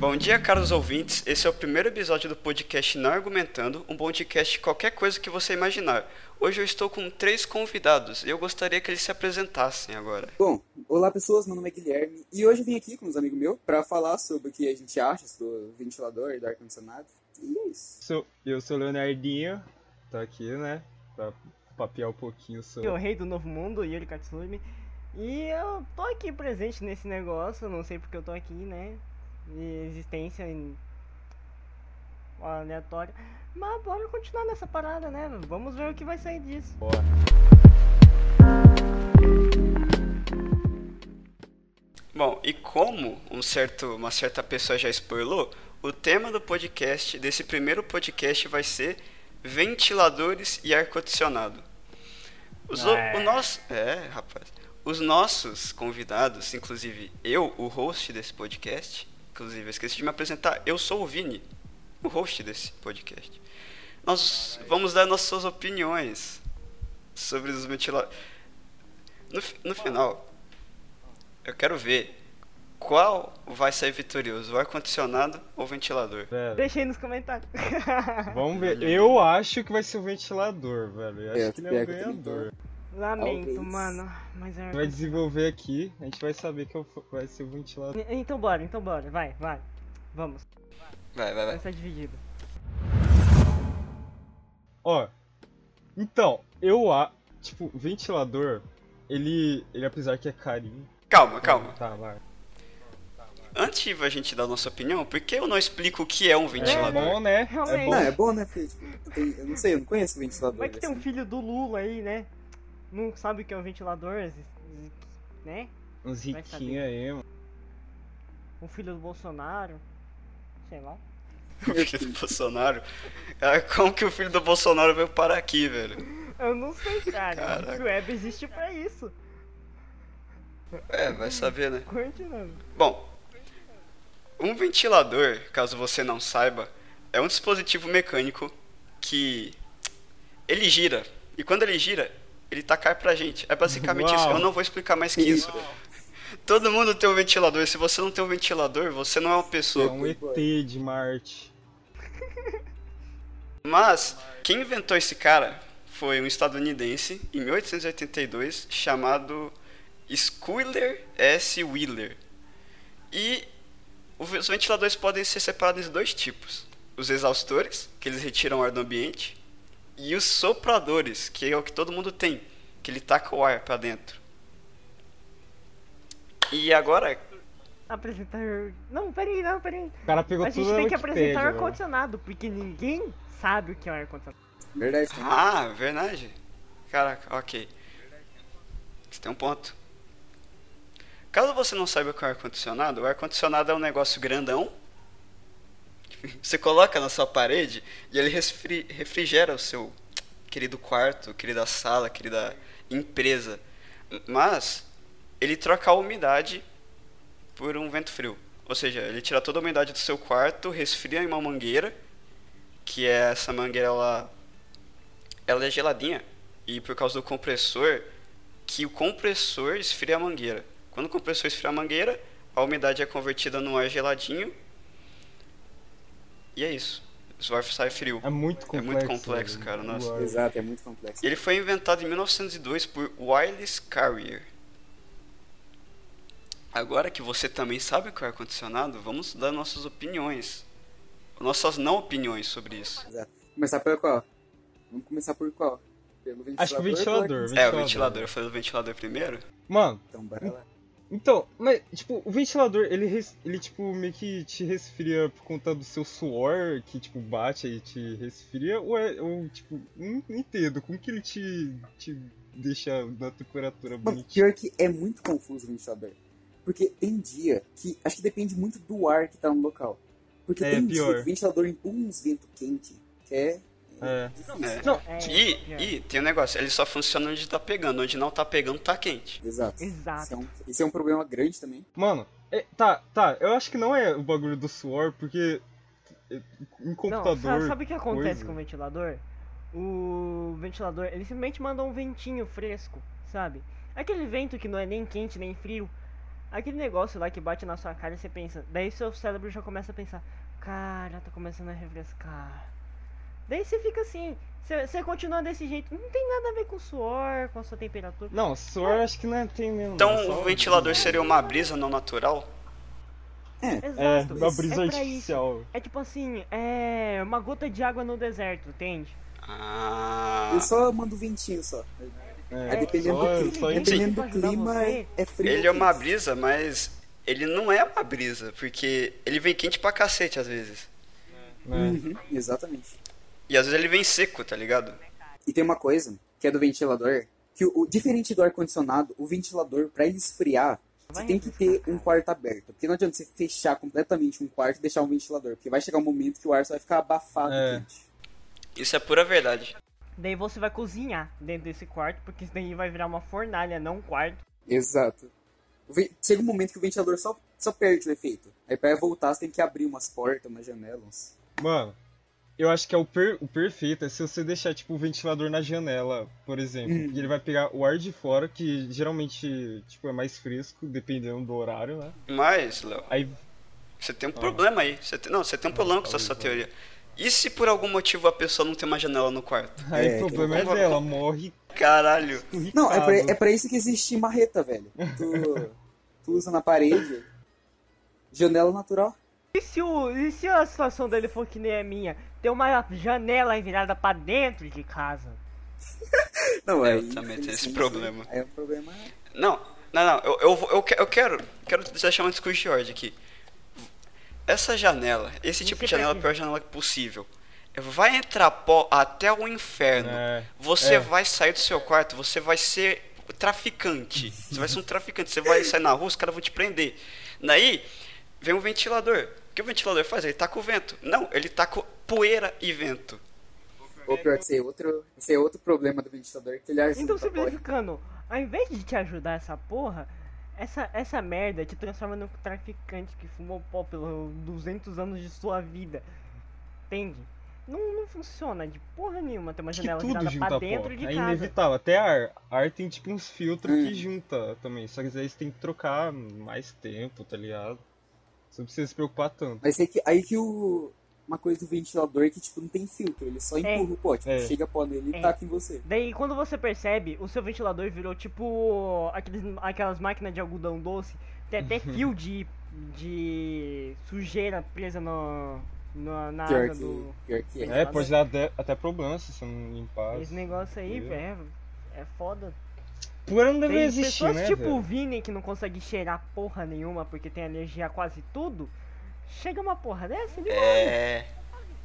Bom dia, caros ouvintes. Esse é o primeiro episódio do podcast Não Argumentando, um podcast qualquer coisa que você imaginar. Hoje eu estou com três convidados e eu gostaria que eles se apresentassem agora. Bom, olá pessoas, meu nome é Guilherme e hoje eu vim aqui com uns amigos meus para falar sobre o que a gente acha do ventilador e do ar-condicionado. E é isso. Sou, eu sou o Leonardinho, tô aqui, né, pra papear um pouquinho sobre... o rei do novo mundo, Yuri Katsumi. E eu tô aqui presente nesse negócio, não sei porque eu tô aqui, né? De existência em- aleatória. Mas bora continuar nessa parada, né? Vamos ver o que vai sair disso. Bom, e como um certo, uma certa pessoa já spoilou, o tema do podcast, desse primeiro podcast, vai ser ventiladores e ar-condicionado. É. o nosso, é, rapaz. Os nossos convidados, inclusive eu, o host desse podcast, inclusive eu esqueci de me apresentar, eu sou o Vini, o host desse podcast. Nós vamos dar nossas opiniões sobre os ventiladores. No, no final, eu quero ver qual vai sair vitorioso, o ar-condicionado ou o ventilador. Velho, Deixa aí nos comentários. vamos ver. Eu acho que vai ser o ventilador, velho. Eu acho É, que ele é o ganhador. Lamento, Talvez. mano. Mas é. Vai desenvolver aqui, a gente vai saber que é vai ser o ventilador. Então bora, então bora. Vai, vai. Vamos. Vai, vai, Vai vai. ser dividido. Ó, então, eu a tipo, ventilador, ele, ele apesar que é carinho. Calma, calma. Tá, vai. Antes de a gente dar nossa opinião, por que eu não explico o que é um É ventilador? bom, né? É Realmente. bom. Não, é bom, né? Tem- eu não sei, eu não conheço o ventilador. Vai que tem um assim. filho do Lula aí, né? Não sabe o que é um ventilador, né? Uns riquinhos aí, mano. Um filho do Bolsonaro. Sei lá. O filho do Bolsonaro. Ah, Como que o filho do Bolsonaro veio parar aqui, velho? Eu não sei, cara. Caraca. O web existe pra isso. É, vai saber, né? Continuando. Bom, um ventilador, caso você não saiba, é um dispositivo mecânico que ele gira. E quando ele gira, ele tá cai pra gente. É basicamente isso. Uau. Eu não vou explicar mais que isso. Todo mundo tem um ventilador. Se você não tem um ventilador, você não é uma É pessoa. um ET de Marte. Mas quem inventou esse cara foi um estadunidense em 1882 chamado Schuyler S. Wheeler. E os ventiladores podem ser separados em dois tipos: os exaustores, que eles retiram o ar do ambiente, e os sopradores, que é o que todo mundo tem, que ele taca o ar pra dentro. E agora, Apresentar. Não, peraí, não, peraí. O cara pegou A gente tudo tem que apresentar ar-condicionado, porque ninguém sabe o que é um ar-condicionado. Verdade. Ah, verdade. Caraca, ok. Você tem um ponto. Caso você não saiba o que é o ar-condicionado, o ar-condicionado é um negócio grandão. Você coloca na sua parede e ele resfri- refrigera o seu querido quarto, querida sala, querida empresa. Mas ele troca a umidade por um vento frio. Ou seja, ele tira toda a umidade do seu quarto, resfria em uma mangueira, que é essa mangueira ela ela é geladinha e por causa do compressor que o compressor esfria a mangueira. Quando o compressor esfria a mangueira, a umidade é convertida no ar geladinho. E é isso. O ar sai frio. É muito É complexo. muito complexo, velho. cara, nossa. Exato, é muito complexo. Ele foi inventado em 1902 por Wireless Carrier. Agora que você também sabe o que é ar-condicionado, vamos dar nossas opiniões. Nossas não opiniões sobre isso. Exato. Começar pelo qual? Vamos começar por qual? Pelo ventilador? Acho que o ou ventilador. pelo É, o Ventilador. ventilador. Eu falei do ventilador primeiro? Mano, Então, bora lá. Então, mas, tipo, o ventilador, ele, ele, tipo, meio que te resfria por conta do seu suor, que, tipo, bate e te resfria, ou é, ou, tipo, não entendo, como que ele te, te deixa na temperatura bonitinha? pior que é muito confuso o ventilador. Porque tem dia que. Acho que depende muito do ar que tá no local. Porque É, tem pior. dia que o ventilador empurra uns ventos quentes, que é. É. É. Não, É, E, é. e tem um negócio, ele só funciona onde tá pegando, onde não tá pegando tá quente. Exato. Exato. Isso é, um, isso é um problema grande também. Mano, é- tá, tá, eu acho que não é o bagulho do suor, porque é, em Não, computador... sabe, sabe o que acontece coisa- com o ventilador? O ventilador, ele simplesmente manda um ventinho fresco, sabe? Aquele vento que não é nem quente nem frio. aquele negócio lá que bate na sua cara e você pensa. Daí seu cérebro já começa a pensar, cara, tá começando a refrescar. Daí você fica assim, você, continua desse jeito. Não tem nada a ver com suor, com a sua temperatura. Não, suor acho que não é- tem mesmo. Então é o ventilador seria uma brisa não natural? É, Exato. uma brisa é pra isso. artificial. É tipo assim, é uma gota de água no deserto, entende? Ah. Eu só mando ventinho só. É, É, dependendo só- do, só cli- em- dependendo do clima, é, é frio. Ele é uma brisa, mas ele não é uma brisa, porque ele vem quente pra cacete às vezes. né? Uhum, exatamente. E às vezes ele vem seco, tá ligado? E tem uma coisa, que é do ventilador, que o, o- diferente do ar-condicionado, o ventilador, pra ele esfriar, você tem que ter um quarto aberto. Porque não adianta você fechar completamente um quarto e deixar um ventilador. Porque vai chegar um momento que o ar só vai ficar abafado É. quente. Isso é pura verdade. Daí você vai cozinhar dentro desse quarto, porque isso daí vai virar uma fornalha, não um quarto. Exato. Chega um momento que o ventilador só, só perde o efeito. Aí pra voltar você tem que abrir umas portas, umas janelas. Mano, eu acho que é o, per- o perfeito é se você deixar tipo o ventilador na janela, por exemplo. Hum. E ele vai pegar o ar de fora, que geralmente tipo, é mais fresco, dependendo do horário, né? Mas, Léo, Aí. você tem um problema aí. Você tem- não, você tem um problema com essa sua teoria. E se por algum motivo a pessoa não tem uma janela no quarto? Aí É, o problema é dela, morre Caralho. Não, é pra, é pra isso que existe marreta, velho. Tu, tu usa na parede. Janela natural. E se, o, e se a situação dele for que nem a minha? Tem uma janela virada pra dentro de casa. Não, Eu aí, também tenho esse problema. É um problema. Não, não, não. Eu, eu, eu, eu quero, quero deixar uma discussão de ordem aqui. Essa janela, esse tipo de é janela é a pior janela possível. Vai entrar pó até o inferno. É, Você é. vai sair do seu quarto, você vai ser traficante. Você vai ser um traficante. Você vai sair na rua, os caras vão te prender. Daí, vem um ventilador. O que o ventilador faz? Ele tá com vento. Não, ele tá com poeira e vento. Ou pior que esse é outro, esse é outro problema do ventilador, que ele ajuda Então, pó. simplificando, ao invés de te ajudar essa porra, essa, essa merda te transforma num traficante que fumou pó pelos 200 anos de sua vida. Entende? Não, não funciona de porra nenhuma ter uma janela tudo virada junta pra pó. dentro de É casa. inevitável. Até ar. Ar tem tipo uns filtros Hum. que junta também. Só que aí você tem que trocar mais tempo, tá ligado? Você não precisa se preocupar tanto. Mas é que, aí que o. Uma coisa do ventilador é que, tipo, não tem filtro, ele só empurra o pó, tipo, É. chega pó nele e É. taca em você. Daí quando você percebe, o seu ventilador virou tipo aqueles, aquelas máquinas de algodão doce, tem até fio de, de sujeira presa no, no- na Pior água que, do. pior que é. É, pode dar até, até problema se você não limpar. Esse negócio aí, Entendeu? é, é foda. Pura não deve Tem existir, pessoas né? tipo velho? o Vini que não consegue cheirar porra nenhuma porque tem alergia a quase tudo. Chega uma porra dessa, ele morre. É.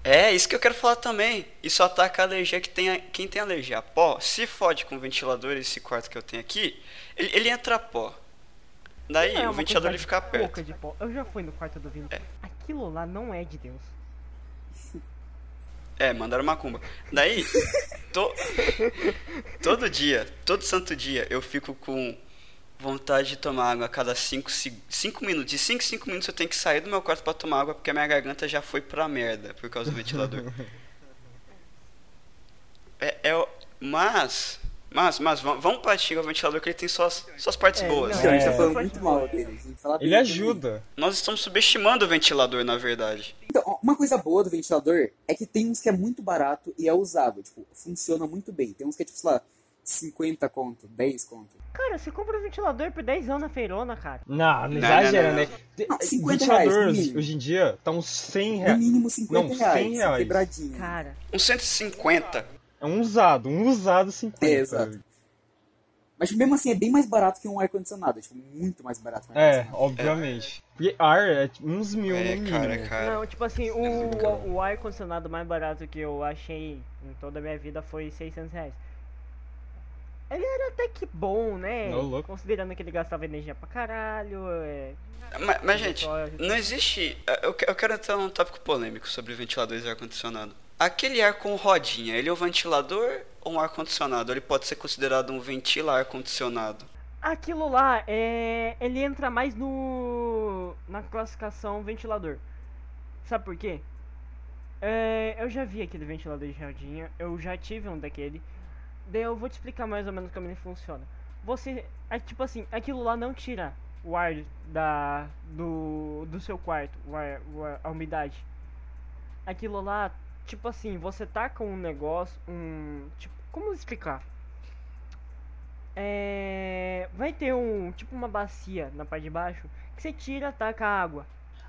É, isso que eu quero falar também. Isso ataca a alergia que tem a- quem tem alergia a pó. Se fode com o ventilador, esse quarto que eu tenho aqui, ele, ele entra pó. Daí é o ventilador ele fica perto. de pó. Eu já fui no quarto do Vini. Aquilo lá não é de Deus. É, mandaram macumba. Daí, to- todo dia, todo santo dia, eu fico com vontade de tomar água a cada 5 minutos. De 5 em 5 minutos eu tenho que sair do meu quarto pra tomar água porque a minha garganta já foi pra merda por causa do ventilador. É, é o- mas, mas, mas, vamos partir ao ventilador que ele tem suas, suas partes É, boas. não, Então, a gente tá É. falando muito mal dele. Ele ajuda. Nós estamos subestimando o ventilador, na verdade. Então, uma coisa boa do ventilador é que tem uns que é muito barato e é usável. Tipo, funciona muito bem. Tem uns que é, tipo, sei lá, 50 conto, 10 conto. Cara, você compra um ventilador por 10 anos na feirona, cara. Não, não exagera, né? Não, 50 reais, Ventilador no hoje, em dia tá uns 100 No reais. mínimo 50 Não, 100 reais, reais. quebradinho. Cara, Um 150. É um usado, um usado 50. É, exato. Mas mesmo assim é bem mais barato que um ar-condicionado. É, tipo, muito mais barato que um É, obviamente. Porque ar é tipo, uns mil É, no mínimo. cara, cara. não, tipo assim, o, o ar-condicionado mais barato que eu achei em toda a minha vida foi 600 reais. Ele era até que bom, né? Considerando que ele gastava energia pra caralho. É... Mas, mas, gente, não existe. Eu, que- eu quero entrar num tópico polêmico sobre ventiladores e ar-condicionado. Aquele ar com rodinha, ele é um ventilador ou um ar-condicionado? Ele pode ser considerado um ventila ar-condicionado? Aquilo lá, é... ele entra mais no na classificação ventilador. Sabe por quê? É, eu já vi aquele ventilador de rodinha, eu já tive um daquele. Daí eu vou te explicar mais ou menos como ele funciona. Você, é tipo assim, aquilo lá não tira o ar da, do, do seu quarto, o ar, a umidade. Aquilo lá, tipo assim, você com um negócio, um. Tipo, como explicar? É. Vai ter um. Tipo uma bacia na parte de baixo que você tira, taca a água.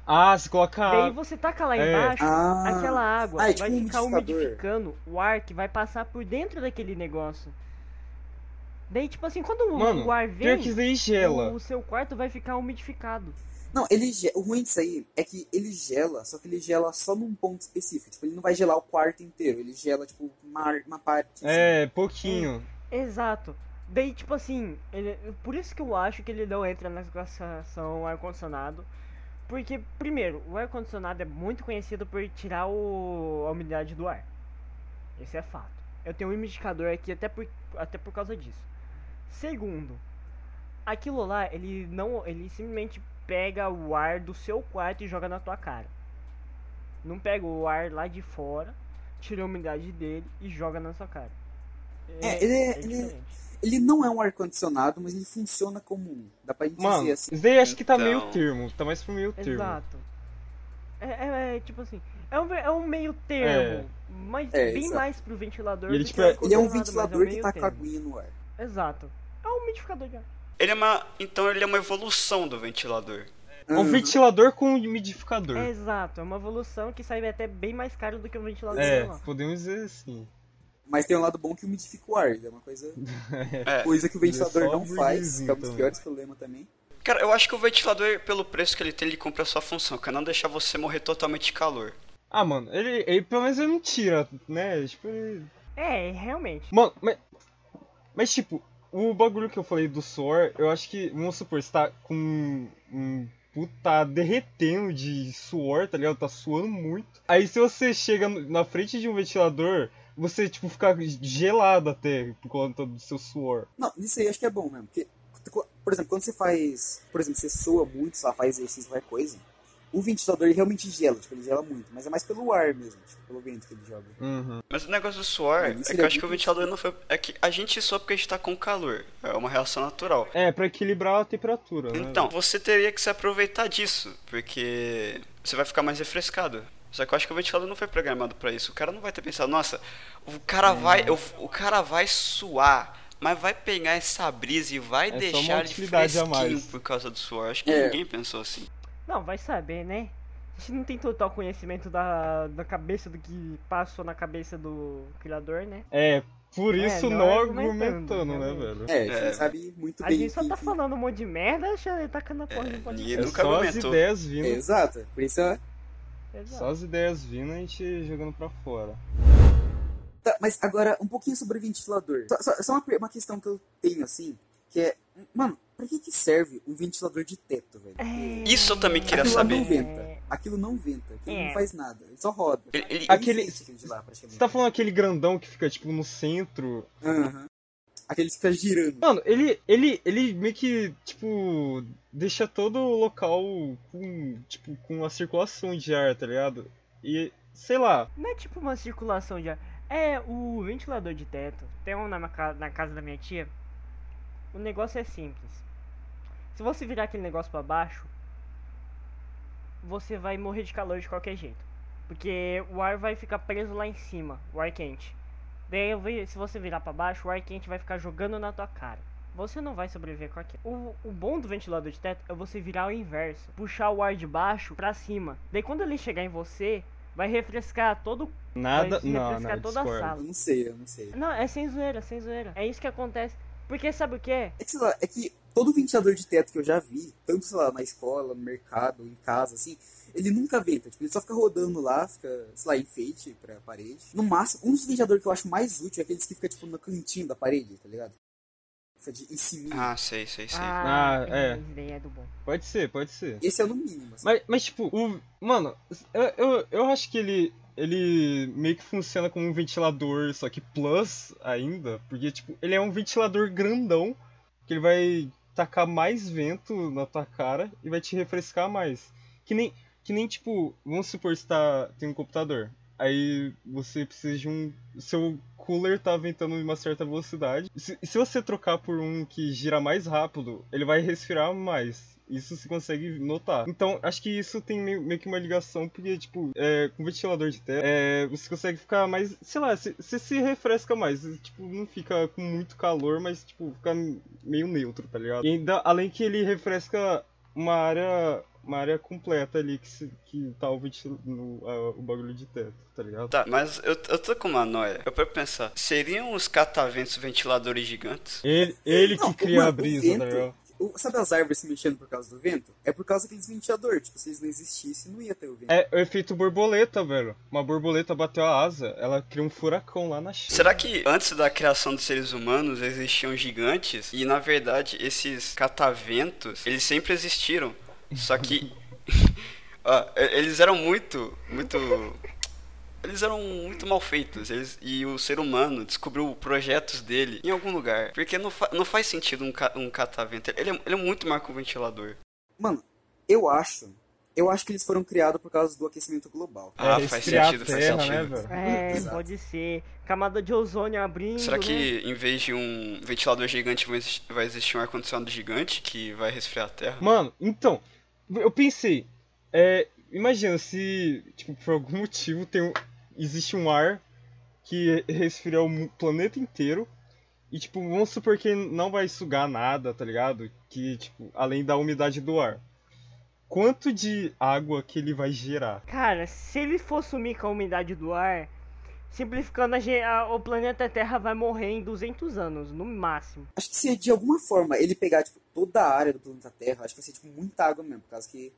Ah, você coloca. Daí você taca lá é. embaixo, Ah, aquela água ah, é tipo vai um ficar umidificador. umidificando o ar que vai passar por dentro daquele negócio. Daí, tipo assim, quando o- Mano, o ar vem, gela. o seu quarto vai ficar umidificado. Não, ele o ruim disso aí é que ele gela, só que ele gela só num ponto específico. Tipo, ele não vai gelar o quarto inteiro, ele gela, tipo, uma, uma parte. assim. É, pouquinho. Exato. Daí, tipo assim, ele- por isso que eu acho que ele não entra na classificação ar-condicionado. Porque, primeiro, o ar-condicionado é muito conhecido por tirar o, a umidade do ar. Esse é fato. Eu tenho um umidificador aqui até por, até por causa disso. Segundo, aquilo lá, ele não. Ele simplesmente pega o ar do seu quarto e joga na tua cara. Não pega o ar lá de fora, tira a umidade dele e joga na sua cara. É, ele é- ele é- diferente. Ele não é um ar-condicionado, mas ele funciona como um. Dá pra gente Mano, dizer assim. daí acho que tá meio Então- termo. Tá mais pro meio termo. Exato. É, é- é, tipo assim, é um, é um meio termo, mas É, bem exato. mais pro ventilador. Ele, do tipo, é- Ele é um ventilador um que meio tá com termo. aguinha no ar. Exato. É um umidificador de ar. Ele é uma. Então ele é uma evolução do ventilador. Um Aham. ventilador com umidificador. É exato, é uma evolução que sai até bem mais caro do que o ventilador É, podemos dizer assim. Mas tem um lado bom que umidifica o ar. É uma coisa, É. coisa que o ventilador é não faz, que é um dos também. piores problemas também. Cara, eu acho que o ventilador, pelo preço que ele tem, ele cumpre a sua função, que é não deixar você morrer totalmente de calor. Ah, mano, ele, ele pelo menos ele não tira, né? Tipo, ele... É, realmente. Mano, mas. Mas tipo, o bagulho que eu falei do suor, eu acho que, vamos supor, você tá com um. Puta, tá derretendo de suor, tá ligado? Tá suando muito. Aí se você chega na frente de um ventilador, você, tipo, fica gelado até por conta do seu suor. Não, isso aí acho que é bom mesmo. Porque, por exemplo, quando você faz. Por exemplo, você soa muito, sei lá, faz exercício, qualquer coisa. O ventilador ele realmente gela, tipo, ele gela muito. Mas é mais pelo ar mesmo, tipo, pelo vento que ele joga. Uhum. Mas o negócio do suor É, é, que eu acho que o ventilador não foi. É que a gente soa porque a gente tá com calor. É uma reação natural. É, pra equilibrar a temperatura, né? Então, você teria que se aproveitar disso, porque você vai ficar mais refrescado. Só que eu acho que o ventilador não foi programado pra isso. O cara não vai ter pensado, nossa, o cara vai, eu- o cara vai suar, mas vai pegar essa brisa e vai É deixar ele a fresquinho por causa do suor. Acho que É. ninguém pensou assim. Não, vai saber, né? A gente não tem total conhecimento da, da cabeça do que passou na cabeça do criador, né? É, por É, isso não não argumentando, né, velho? É, a gente É. sabe muito A bem. gente só que- tá falando um monte de merda, achando- tacando a porra no podcast. ninguém É nunca só as argumentou. ideias vindo. Exato, por isso é. Exato. Só as ideias vindo a gente jogando pra fora. Tá, mas agora, um pouquinho sobre o ventilador. Só, só- só uma, uma questão que eu tenho, assim, que é... Mano, pra que que serve um ventilador de teto, velho? É, Isso eu também queria Aquilo saber. não venta. Aquilo não venta. Aquilo É. não faz nada. Ele só roda. Ele- ele- Ele Aquele- de lá, praticamente. Você tá falando aquele grandão que fica, tipo, no centro? Aham. Aquele que fica girando. Mano, ele, ele, ele meio que, tipo, deixa todo o local com, tipo, com a circulação de ar, tá ligado? E, sei lá, Não é tipo uma circulação de ar. É o ventilador de teto. Tem um na, na casa da minha tia. O negócio é simples. Se você virar aquele negócio pra baixo, você vai morrer de calor de qualquer jeito. Porque o ar vai ficar preso lá em cima, o ar quente. Daí, eu vi- se você virar pra baixo, o ar quente vai ficar jogando na tua cara. Você não vai sobreviver com aquilo. O, o bom do ventilador de teto é você virar ao inverso. Puxar o ar de baixo pra cima. Daí quando ele chegar em você, vai refrescar todo nada. se Não, refrescar não, toda a discordo. sala. Eu não sei, eu não sei. Não, é sem zoeira, sem zoeira. É isso que acontece. Porque sabe o que é? É que, é todo ventilador de teto que eu já vi, tanto, sei lá, na escola, no mercado, em casa, assim, ele nunca venta. Tipo, ele só fica rodando lá, fica, sei lá, enfeite pra parede. No máximo, um dos ventiladores que eu acho mais útil é aqueles que fica, tipo, no cantinho da parede, tá ligado? Fica de em cima. Ah, sei, sei, sei. Ah, é. Esse daí é do bom. Pode ser, pode ser. Esse é no mínimo, assim. Mas, mas tipo, o. Mano, eu, eu, eu acho que ele. Ele meio que funciona como um ventilador, só que plus ainda. Porque, tipo, ele é um ventilador grandão. Que ele vai tacar mais vento na tua cara e vai te refrescar mais. Que nem, que nem tipo, vamos supor que tá, tem um computador. Aí você precisa de um. Seu cooler tá ventando em uma certa velocidade. Se, se você trocar por um que gira mais rápido, ele vai resfriar mais. Isso se consegue notar. Então, acho que isso tem meio, meio que uma ligação, porque, tipo, é, com ventilador de terra, é, você consegue ficar mais. Sei lá, você se refresca mais. Tipo, não fica com muito calor, mas, tipo, fica meio neutro, tá ligado? E ainda, além que ele refresca uma área uma área completa ali que, se, que tá o, no, a, o bagulho de teto, tá ligado? Tá, mas eu, eu tô com uma noia. Eu quero pensar, seriam os cataventos ventiladores gigantes? Ele, ele que cria a brisa, tá ligado? O, sabe as árvores se mexendo por causa do vento? É por causa daqueles ventiladores. Tipo, se eles não existissem, não ia ter o vento. É o efeito borboleta, velho. Uma borboleta bateu a asa, ela cria um furacão lá na China. Será que antes da criação dos seres humanos existiam gigantes? E na verdade, esses cataventos, eles sempre existiram. Só que. eles eram muito. Muito. Eles eram muito mal feitos. Eles, e o ser humano descobriu projetos dele em algum lugar. Porque não, fa, não faz sentido um, um catavento. Ele é, ele é muito mais que um ventilador. Mano, eu acho eu acho que eles foram criados por causa do aquecimento global. Ah, é, faz sentido, terra, faz sentido. Né, é, pode ser. Camada de ozônio abrindo. Será que né? em vez de um ventilador gigante vai existir um ar-condicionado gigante que vai resfriar a Terra? Mano, então, eu pensei, é, imagina se, tipo, por algum motivo tem um, existe um ar que resfria o planeta inteiro e, tipo, vamos supor que não vai sugar nada, tá ligado? Que, tipo, além da umidade do ar. Quanto de água que ele vai gerar? Cara, se ele for sumir com a umidade do ar, simplificando, a, a, o planeta Terra vai morrer em 200 anos, no máximo. Acho que se de alguma forma ele pegar, tipo, toda a área do planeta Terra, acho que vai ser, tipo, muita água mesmo, por causa que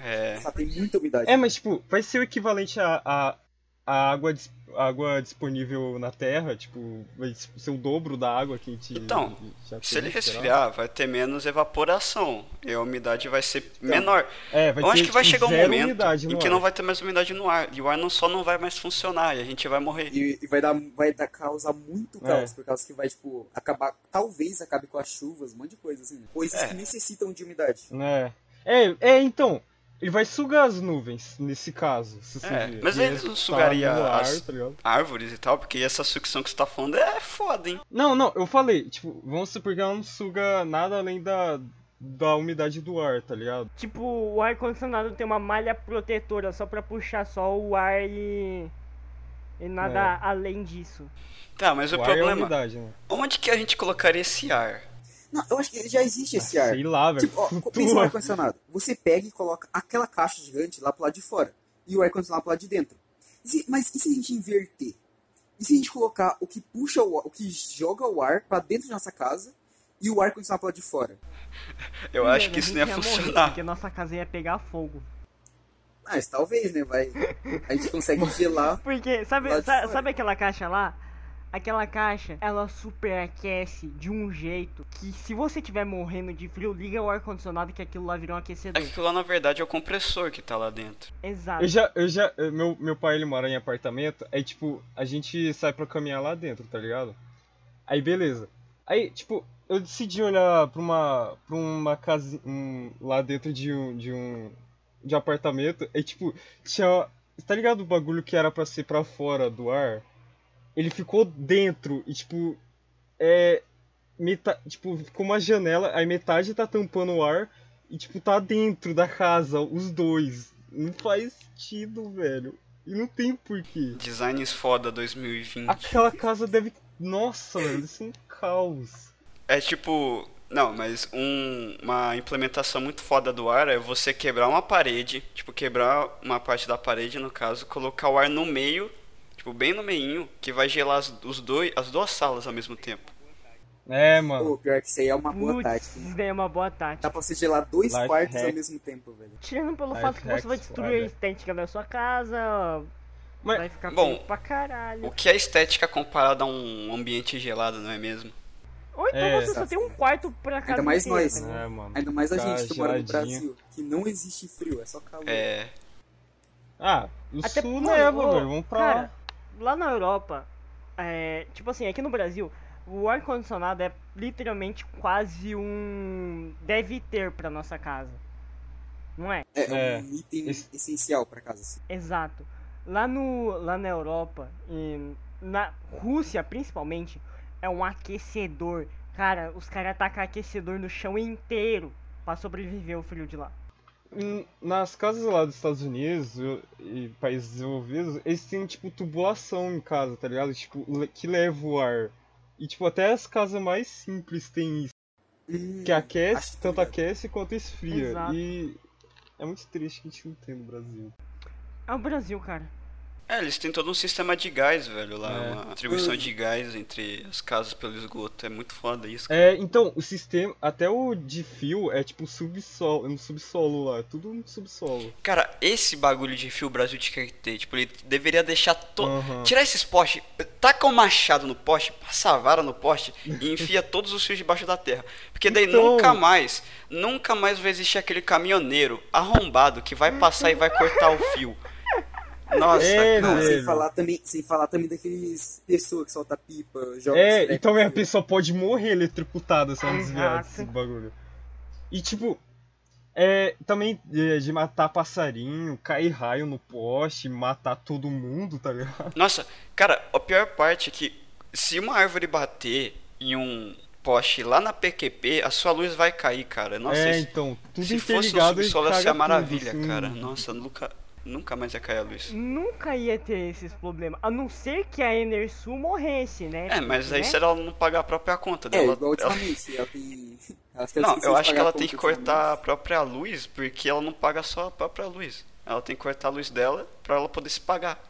é. Só tem muita umidade. É, mas tipo, vai ser o equivalente a, a, a água, água disponível na Terra, tipo, vai ser o dobro da água que a gente Então, se ele resfriar, vai ter menos evaporação e a umidade vai ser então, menor. É, vai Eu ter, acho que vai tipo, chegar um momento em que ar. não vai ter mais umidade no ar. E o ar não só não vai mais funcionar e a gente vai morrer. E, e vai, dar, vai dar, causar muito é. caos, é. por causa que vai, tipo, acabar. Talvez acabe com as chuvas, um monte de coisa, assim. Né? Coisas é. que necessitam de umidade. É. É, é, então, ele vai sugar as nuvens, nesse caso. é, mas ele não sugaria ar, as tá árvores e tal, porque essa sucção que você tá falando é foda, hein? Não, não, eu falei, tipo, vamos supor que ela não suga nada além da, da umidade do ar, tá ligado? Tipo, o ar-condicionado tem uma malha protetora só pra puxar só o ar e. E nada é. além disso. Tá, mas o, o problema. É umidade, né? Onde que a gente colocaria esse ar? Não, eu acho que já existe esse ar. Sei lá, velho. Tipo, ó, pensa no ar-condicionado. Você pega e coloca aquela caixa gigante lá pro lado de fora. E o ar-condicionado pro lado de dentro. E se, mas e se a gente inverter? E se a gente colocar o que puxa o, o que joga o ar para dentro de nossa casa e o ar condicionado pro lado de fora? Eu acho que isso não ia, ia funcionar. Morrer, porque nossa casa ia pegar fogo. Mas talvez, né? Vai, a gente consegue gelar. Porque, sabe, sabe aquela caixa lá? Aquela caixa, ela superaquece de um jeito que se você estiver morrendo de frio, liga o ar-condicionado que aquilo lá virou um aquecedor. Aquilo lá, na verdade, é o compressor que tá lá dentro. Exato. Eu já, eu já, meu, meu pai, ele mora em apartamento, aí, tipo, a gente sai pra caminhar lá dentro, tá ligado? Aí, beleza. Aí, tipo, eu decidi olhar pra uma, pra uma casa, um, lá dentro de um, de um, de um apartamento, aí, tipo, tinha, tá ligado o bagulho que era pra ser pra fora do ar? Ele ficou dentro e, tipo, é. Meta, tipo, ficou uma janela, aí metade tá tampando o ar e, tipo, tá dentro da casa, os dois. Não faz sentido, velho. E não tem porquê. Designs foda 2020. Aquela casa deve. Nossa, velho, isso é um caos. É tipo. Não, mas um, uma implementação muito foda do ar é você quebrar uma parede, tipo, quebrar uma parte da parede, no caso, colocar o ar no meio tipo, bem no meinho, que vai gelar as, os dois, as duas salas ao mesmo tempo. É, mano. Pô, pior que isso aí é uma boa Putz, tática. Isso daí é uma boa tática. Dá pra você gelar dois Life quartos hack. ao mesmo tempo, velho. Tirando pelo Life fato que você vai destruir a estética da sua casa, Mas, vai ficar bom, pra caralho. O que é estética comparada a um ambiente gelado, não é mesmo? Ou então é, você só tem um quarto pra casa Ainda mais inteira, nós. Né? É, mano. Ainda mais a gente que mora no Brasil, que não existe frio, é só calor. É. Ah, no Até, sul mano, neva, velho. Vamos pra cara, lá lá na Europa, é, tipo assim, aqui no Brasil, o ar-condicionado é literalmente quase um deve ter para nossa casa. Não é? É, é um item Esse... essencial para casa. Assim. Exato. Lá no lá na Europa, na Rússia, principalmente, é um aquecedor. Cara, os caras tacam aquecedor no chão inteiro pra sobreviver o frio de lá. Nas casas lá dos Estados Unidos e países desenvolvidos, eles têm, tipo, tubulação em casa, tá ligado? Tipo, que leva o ar. E, tipo, até as casas mais simples têm isso. Hum, Que aquece, tanto tá aquece quanto esfria. Exato. E é muito triste que a gente não tem no Brasil. É o Brasil, cara. É, eles têm todo um sistema de gás, velho, lá. É. Uma distribuição de gás entre as casas pelo esgoto. É muito foda isso. cara. É, então, o sistema, até o de fio é tipo subsolo, no subsolo lá, é tudo no subsolo. Cara, esse bagulho de fio o Brasil tinha que ter. Tipo, ele deveria deixar todo. Aham. Tirar esses postes, taca um machado no poste, passa a vara no poste e enfia todos os fios debaixo da terra. Porque daí Então- nunca mais, nunca mais vai existir aquele caminhoneiro arrombado que vai passar e vai cortar o fio. Nossa, É, Não, cara. sem falar também, sem falar também daqueles pessoa que solta pipa, joga É, então a pessoa pode morrer eletrocutada se ela desviar desse bagulho. E tipo, é, também é, de matar passarinho, cair raio no poste, matar todo mundo, tá ligado? Nossa, cara, a pior parte é que se uma árvore bater em um poste lá na PQP, a sua luz vai cair, cara. Nossa, é, então, tudo se fosse no subsolo ia ser a maravilha, tudo, assim. cara. Nossa, nunca, nunca mais ia cair a luz. Nunca ia ter esses problemas. A não ser que a Enersul morresse, né? É, mas aí Né? se ela não pagar a própria conta É, dela. igual ela- ultimamente, ela tem... Ela Não, eu de acho que ela tem que cortar a própria luz, porque ela não paga só a própria luz. Ela tem que cortar a luz dela pra ela poder se pagar.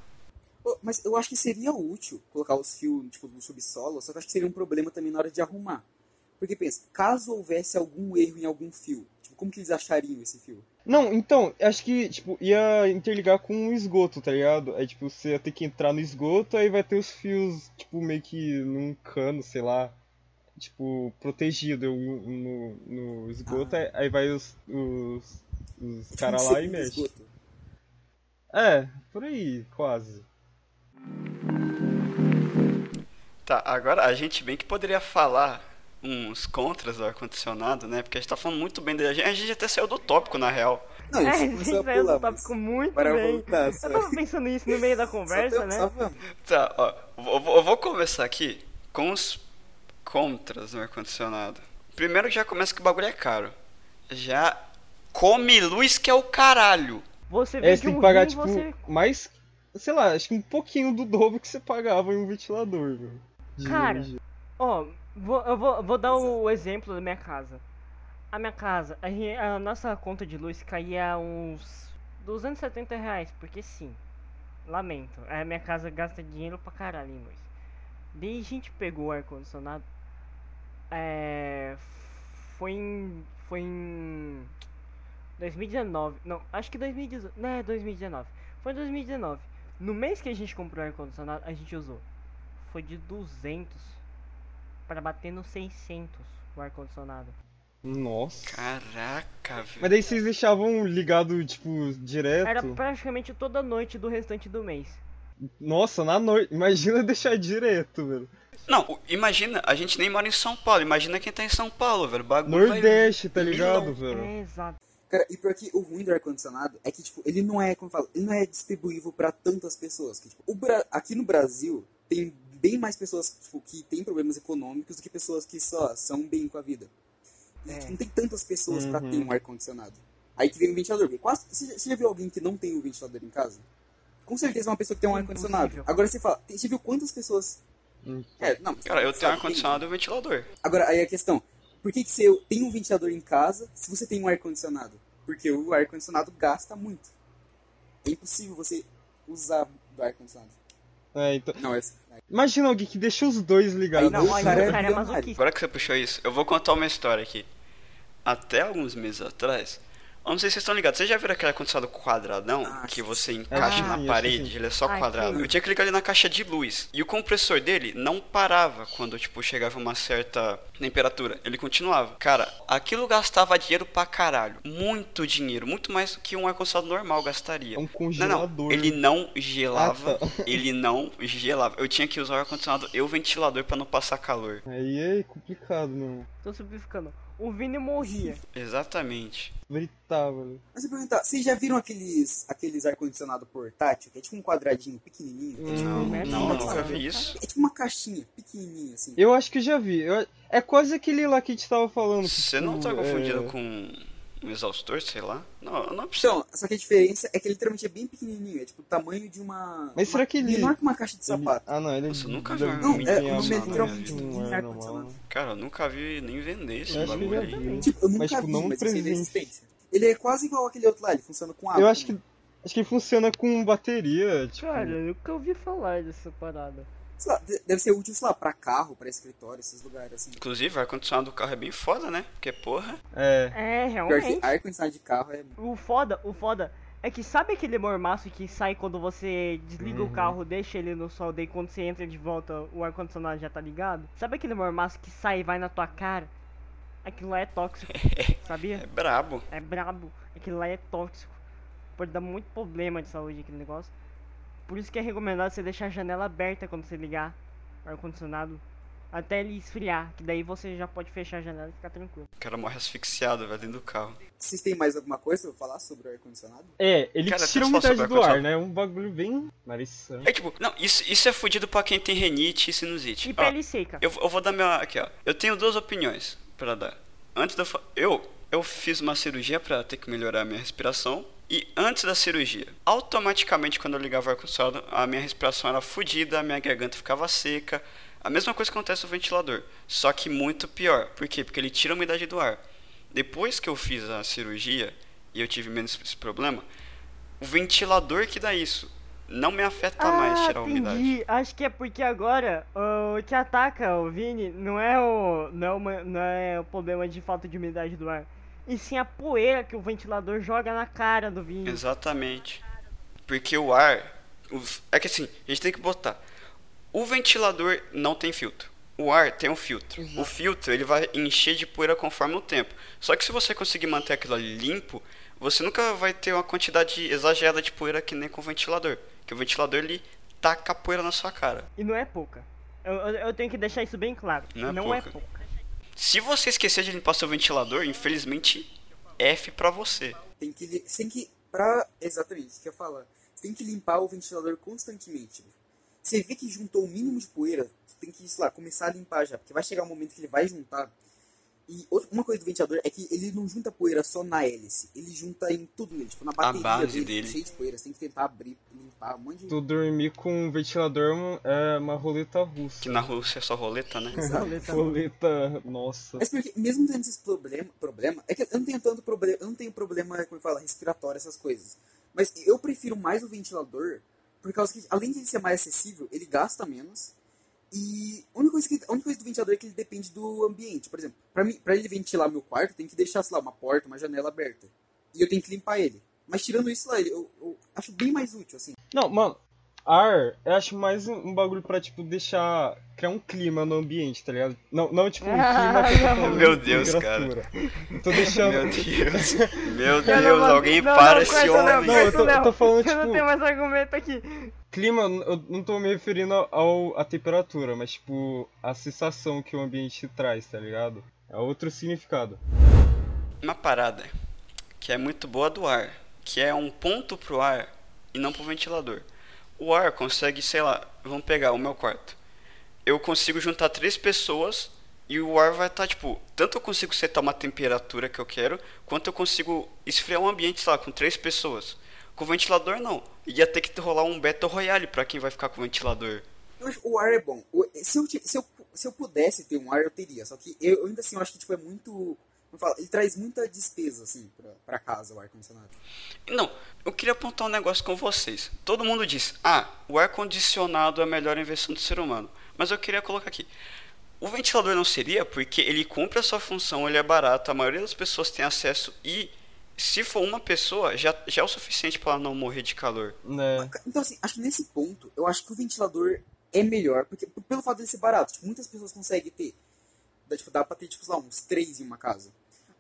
Mas eu acho que seria útil colocar os fios, tipo, no subsolo, só que eu acho que seria um problema também na hora de arrumar. Porque pensa, caso houvesse algum erro em algum fio, tipo, como que eles achariam esse fio? Não, então, acho que, tipo, ia interligar com o esgoto, tá ligado? Aí, tipo, você ia ter que entrar no esgoto, aí vai ter os fios, tipo, meio que num cano, sei lá, tipo, protegido no, no esgoto, Ah. aí, vai os, os, os caras lá e mexe. É, por aí, quase. Tá, agora a gente bem que poderia falar uns contras do ar-condicionado, né? Porque a gente tá falando muito bem dele. A gente, a gente até saiu do tópico, na real. Não, É, a gente saiu do tópico mas muito para bem. voltar, só, Eu tava pensando nisso no meio da conversa, só, né? Tá, ó, eu vou- eu vou começar aqui com os contras do ar-condicionado. Primeiro que já começa que o bagulho é caro. Já come luz que é o caralho. Você É, vê você de tem um que pagar, rim, tipo, você... mais, sei lá, acho que um pouquinho do dobro que você pagava em um ventilador, meu. de Cara. Ó, vou, eu vou, vou dar o exemplo da minha casa. A minha casa, a, a nossa conta de luz caía uns 270 reais, porque sim. Lamento. A minha casa gasta dinheiro pra caralho em luz. Daí a gente pegou o ar-condicionado. É. Foi em. Foi em. 2019. Não, acho que 2018. Não, é 2019. Foi em 2019. No mês que a gente comprou o ar-condicionado, a gente usou. Foi de 200 para bater no 600 o ar-condicionado. Nossa. Caraca, velho. Mas daí vocês deixavam ligado, tipo, direto? Era praticamente toda noite do restante do mês. Nossa, na noite. Imagina deixar direto, velho. Não, imagina, a gente nem mora em São Paulo. Imagina quem tá em São Paulo, velho. Bagulho vai- Nordeste, tá milão. ligado, velho? É, exato. Cara, e pior que o ruim do ar-condicionado é que, tipo, ele não é, como eu falo, ele não é distribuível pra tantas pessoas. Que, tipo, o Bra- aqui no Brasil tem bem mais pessoas, tipo, que têm problemas econômicos do que pessoas que só são bem com a vida. E, É. tipo, não tem tantas pessoas pra Uhum. ter um ar-condicionado. Aí que vem o ventilador. Quase, você, já- você já viu alguém que não tem um ventilador em casa? Com certeza é uma pessoa que tem um ar-condicionado. Impossível. Agora você fala, você viu quantas pessoas... Hum. É, não, Cara, eu tenho ar-condicionado e um ventilador. Agora, aí a questão, por que, que você tem um ventilador em casa se você tem um ar-condicionado? Porque o ar-condicionado gasta muito. É impossível você usar do ar-condicionado. É, então. Não, é... Imagina alguém que deixa os dois ligados. Aí Não, cara cara é masoquista. Agora que você puxou isso, eu vou contar uma história aqui. Até alguns meses atrás, eu não sei se vocês estão ligados, vocês já viram aquele ar-condicionado quadradão Ah, que você Ah, encaixa sim, na parede, ele é só Ah, quadrado. Eu tinha que ligar ali na caixa de luz. E o compressor dele não parava quando, tipo, chegava uma certa temperatura. Ele continuava. Cara, aquilo gastava dinheiro pra caralho. Muito dinheiro. Muito mais do que um ar-condicionado normal gastaria. É um Não, congelador. não. Ele não gelava. Ah, tá. Ele não gelava. Eu tinha que usar o ar-condicionado e o ventilador pra não passar calor. Aí é complicado, não. Tô simplificando. O Vini morria. Exatamente. Britava, né? Mas eu perguntar, vocês já viram aqueles, aqueles ar-condicionado portátil, que é tipo um quadradinho pequenininho? É tipo, Não, não, não, nunca não. vi isso. é tipo uma caixinha pequenininha, assim. Eu acho que já vi. Eu- É quase aquele lá que a gente tava falando. Você não tá tipo, confundindo é- com um exaustor, sei lá? Não, não é possível. Então, só que a diferença é que ele literalmente é bem pequenininho, é tipo o tamanho de uma... Mas será que ele- Menor que uma caixa de ele- sapato. Ah, não, ele Nossa, eu nunca vi deve um Não, é, é literalmente um. Cara, eu nunca vi nem vender esse bagulho aí. vi. Tipo, eu nunca Mas, tipo, vi, não mas eu existência. Ele é quase igual aquele outro lá, ele funciona com água. Eu acho que acho que funciona com bateria, tipo. Cara, eu nunca ouvi falar dessa parada. Sei lá, de- deve ser útil, sei lá, pra carro, pra escritório, esses lugares, assim. Inclusive, o ar-condicionado do carro é bem foda, né? Porque, porra, É. É, realmente. ar-condicionado de carro é... O foda, o foda é que sabe aquele mormaço que sai quando você desliga Uhum. o carro, deixa ele no sol, daí quando você entra de volta o ar-condicionado já tá ligado? Sabe aquele mormaço que sai e vai na tua cara? Aquilo lá é tóxico, sabia? é brabo. É brabo, aquilo lá é tóxico. Pode dar muito problema de saúde aquele negócio. Por isso que é recomendado você deixar a janela aberta quando você ligar o ar-condicionado. Até ele esfriar, que daí você já pode fechar a janela e ficar tranquilo. O cara morre asfixiado, velho, dentro do carro. Vocês têm mais alguma coisa pra falar sobre o ar-condicionado? É, ele Cara, tira a umidade do ar, né? Um bagulho bem marissão. É tipo, não, isso, isso é fudido pra quem tem renite e sinusite. E Ó, pele seca. eu, eu vou dar minha. Aqui, ó. Eu tenho duas opiniões pra dar. Antes da. Eu, eu fiz uma cirurgia pra ter que melhorar a minha respiração. E antes da cirurgia, automaticamente quando eu ligava o ar-condicionado, a minha respiração era fodida, a minha garganta ficava seca. A mesma coisa que acontece no ventilador. Só que muito pior. Por quê? Porque ele tira a umidade do ar. Depois que eu fiz a cirurgia e eu tive menos esse problema, o ventilador que dá isso. Não me afeta mais tirar a umidade. Ah, entendi. Acho que é porque agora o que ataca o Vini não é o não é, uma- não é o problema de falta de umidade do ar, e sim a poeira que o ventilador joga na cara do Vini. Exatamente. Porque o ar. É que assim, a gente tem que botar. O ventilador não tem filtro. O ar tem um filtro. O filtro ele vai encher de poeira conforme o tempo. Só que se você conseguir manter aquilo ali limpo, você nunca vai ter uma quantidade exagerada de poeira que nem com o ventilador. Que o ventilador ele taca a poeira na sua cara. E não é pouca. Eu, eu, eu tenho que deixar isso bem claro. Não é é pouca. pouca. Se você esquecer de limpar seu ventilador, infelizmente F pra você. Tem que... Você tem que... Pra... Exatamente, que eu falar. Você tem que limpar o ventilador constantemente. Você vê que juntou o mínimo de poeira, você tem que, sei lá, começar a limpar já. Porque vai chegar um momento que ele vai juntar. E outra, uma coisa do ventilador é que ele não junta poeira só na hélice. Ele junta em tudo nele. Tipo, na bateria base dele, dele. cheio de poeira. Você tem que tentar abrir, limpar um monte de... Tu dormir com um ventilador é uma roleta russa. Que na Rússia é só roleta, né? Roleta. Roleta, nossa. Mas porque, mesmo tendo esses problema, problema, é que eu não tenho tanto problema, eu não tenho problema, como fala, respiratório, essas coisas. Mas eu prefiro mais o ventilador, por causa que, além de ele ser mais acessível, ele gasta menos. E a única coisa, que, a única coisa do ventilador é que ele depende do ambiente. Por exemplo, pra, mim, pra ele ventilar meu quarto, tem que deixar, sei lá, uma porta, uma janela aberta. E eu tenho que limpar ele. Mas tirando isso lá, eu, eu acho bem mais útil, assim. Não, mano, ar, eu acho mais um, um bagulho pra, tipo, deixar. criar um clima no ambiente, tá ligado? Não, não tipo, um clima falando Meu de Deus, temperatura. Eu tô deixando. Meu Deus. Meu Eu não Deus, vou- alguém não, para não, esse homem. Não, eu tô- eu tô falando, Eu não tipo- tenho mais argumento aqui. Clima, eu não tô me referindo ao a temperatura, mas tipo a sensação que o ambiente traz, tá ligado? É outro significado. Uma parada que é muito boa do ar, que é um ponto pro ar e não pro ventilador. O ar consegue, sei lá, vamos pegar o meu quarto. Eu consigo juntar três pessoas e o ar vai estar, tipo, tanto eu consigo setar uma temperatura que eu quero, quanto eu consigo esfriar um ambiente, sei lá, com três pessoas. Com o ventilador, não. Ia ter que rolar um Battle Royale pra quem vai ficar com o ventilador. O ar é bom. Se, eu, se, eu, se eu pudesse ter um ar, eu teria. Só que eu ainda assim eu acho que tipo, é muito. Falo, ele traz muita despesa, assim, pra, pra casa, o ar-condicionado. Não, eu queria apontar um negócio com vocês. Todo mundo diz, ah, o ar-condicionado é a melhor invenção do ser humano. Mas eu queria colocar aqui. O ventilador não seria porque ele cumpre a sua função, ele é barato, a maioria das pessoas tem acesso e se for uma pessoa, já, já é o suficiente para ela não morrer de calor. Né? Então, assim, acho que nesse ponto, eu acho que o ventilador é melhor, porque pelo fato dele ser barato, tipo, muitas pessoas conseguem ter. Dá, tipo, dá pra ter, tipo, sei lá, uns três em uma casa.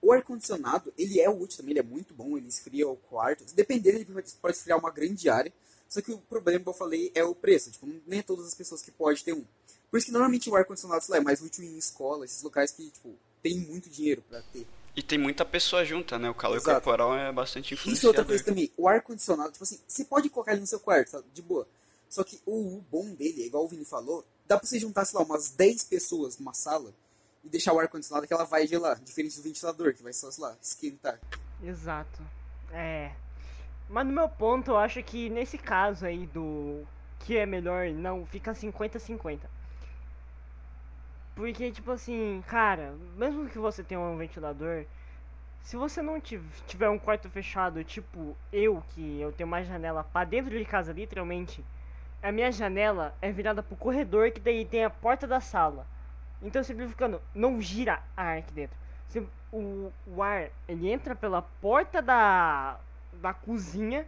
O ar-condicionado, ele é útil também, ele é muito bom, ele esfria o quarto. Dependendo, ele pode- pode esfriar uma grande área. Só que o problema, como eu falei, é o preço. Tipo, nem é todas as pessoas que podem ter um. Por isso que normalmente o ar-condicionado, sei lá, é mais útil em escola, esses locais que, tipo, tem muito dinheiro pra ter. E tem muita pessoa junta, né? O calor Exato. corporal é bastante Isso é outra coisa também. O ar-condicionado, tipo assim, você pode colocar ele no seu quarto, tá? de boa. Só que o, o bom dele, igual o Vini falou, dá pra você juntar, sei lá, umas 10 pessoas numa sala e deixar o ar-condicionado que ela vai gelar. Diferente do ventilador, que vai só, sei lá, esquentar. Exato. É. Mas no meu ponto, eu acho que nesse caso aí do que é melhor não, fica 50-50. Porque, tipo assim, cara, mesmo que você tenha um ventilador, se você não tiv- tiver um quarto fechado, tipo eu, que eu tenho uma janela pra dentro de casa, literalmente, a minha janela é virada pro corredor, que daí tem a porta da sala. Então, simplificando, não gira ar aqui dentro. O, o ar, ele entra pela porta da, da cozinha.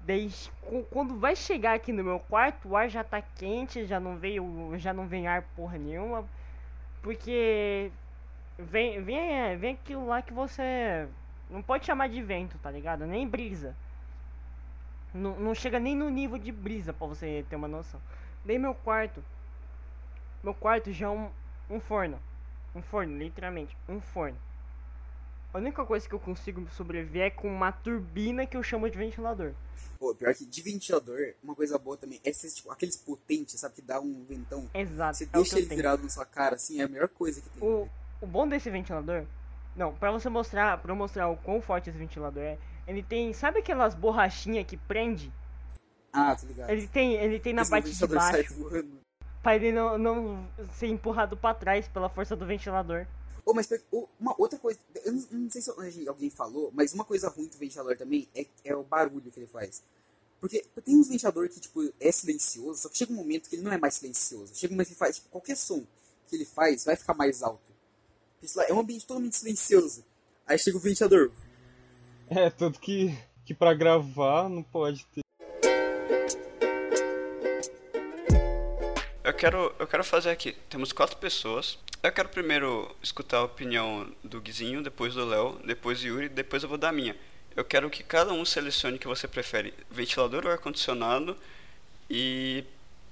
Daí, quando vai chegar aqui no meu quarto, o ar já tá quente, já não veio, já não vem ar porra nenhuma. Porque vem, vem, vem aquilo lá que você não pode chamar de vento, tá ligado? Nem brisa. Não, não chega nem no nível de brisa pra você ter uma noção. Daí meu quarto. Meu quarto já é um, um forno. Um forno, literalmente. Um forno. A única coisa que eu consigo sobreviver é com uma turbina que eu chamo de ventilador. Pô, pior que de ventilador, uma coisa boa também é ser, tipo, aqueles potentes, sabe, que dá um ventão. Exato. Você é deixa ele tenho. virado na sua cara, assim, é a melhor coisa que tem. O, o bom desse ventilador. Não, pra você mostrar. Pra mostrar o quão forte esse ventilador é. Ele tem. Sabe aquelas borrachinhas que prende? Ah, tô ligado. Ele tem, ele tem na o parte de baixo. Pra ele não, não ser empurrado pra trás pela força do ventilador. Ô, mas uma outra coisa, eu não, não sei se alguém falou, mas uma coisa ruim do ventilador também é, é o barulho que ele faz. Porque tem uns ventilador que, tipo, é silencioso, só que chega um momento que ele não é mais silencioso. Chega um momento que ele faz, tipo, qualquer som que ele faz vai ficar mais alto. Lá, é um ambiente totalmente silencioso. Aí chega o ventilador. É, tanto que, que pra gravar não pode ter. Quero, eu quero fazer aqui. Temos quatro pessoas. Eu quero primeiro escutar a opinião do Guizinho, depois do Léo, depois do Yuri, depois eu vou dar a minha. Eu quero que cada um selecione o que você prefere, ventilador ou ar-condicionado, e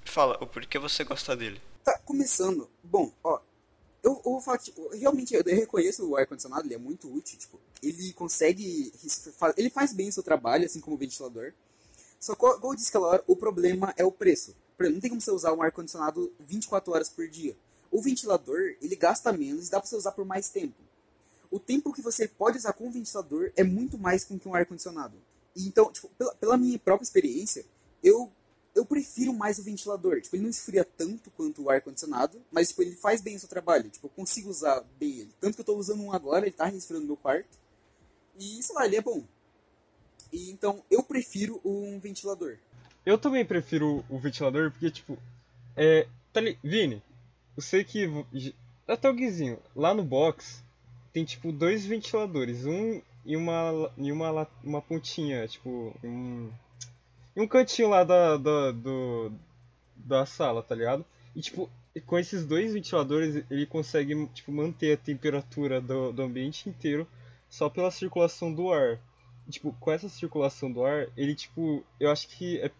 fala o porquê você gosta dele. Tá, começando. Bom, ó. Eu, eu que, tipo, realmente eu reconheço o ar-condicionado, ele é muito útil, tipo, ele consegue. Ele faz bem o seu trabalho, assim como o ventilador. Só que, igual eu disse aquela hora, o problema é o preço. Exemplo, não tem como você usar um ar-condicionado 24 horas por dia. O ventilador, ele gasta menos e dá pra você usar por mais tempo. O tempo que você pode usar com o ventilador é muito mais com que um ar-condicionado. Então, tipo, pela, pela minha própria experiência, eu eu prefiro mais o ventilador. Tipo, ele não esfria tanto quanto o ar-condicionado, mas tipo, ele faz bem o seu trabalho. Tipo, eu consigo usar bem ele. Tanto que eu tô usando um agora, ele tá resfriando meu quarto. E, sei lá, ele é bom. E, então, eu prefiro um ventilador. Eu também prefiro o ventilador porque, tipo, é. Tá li... Vini, eu sei que. j- Até o Guizinho, lá no box tem, tipo, dois ventiladores. Um e uma, e uma, uma pontinha, tipo, um. Um cantinho lá da, da, do, da sala, tá ligado? E, tipo, com esses dois ventiladores ele consegue, tipo, manter a temperatura do, do ambiente inteiro só pela circulação do ar. E, tipo, com essa circulação do ar, ele, tipo, eu acho que é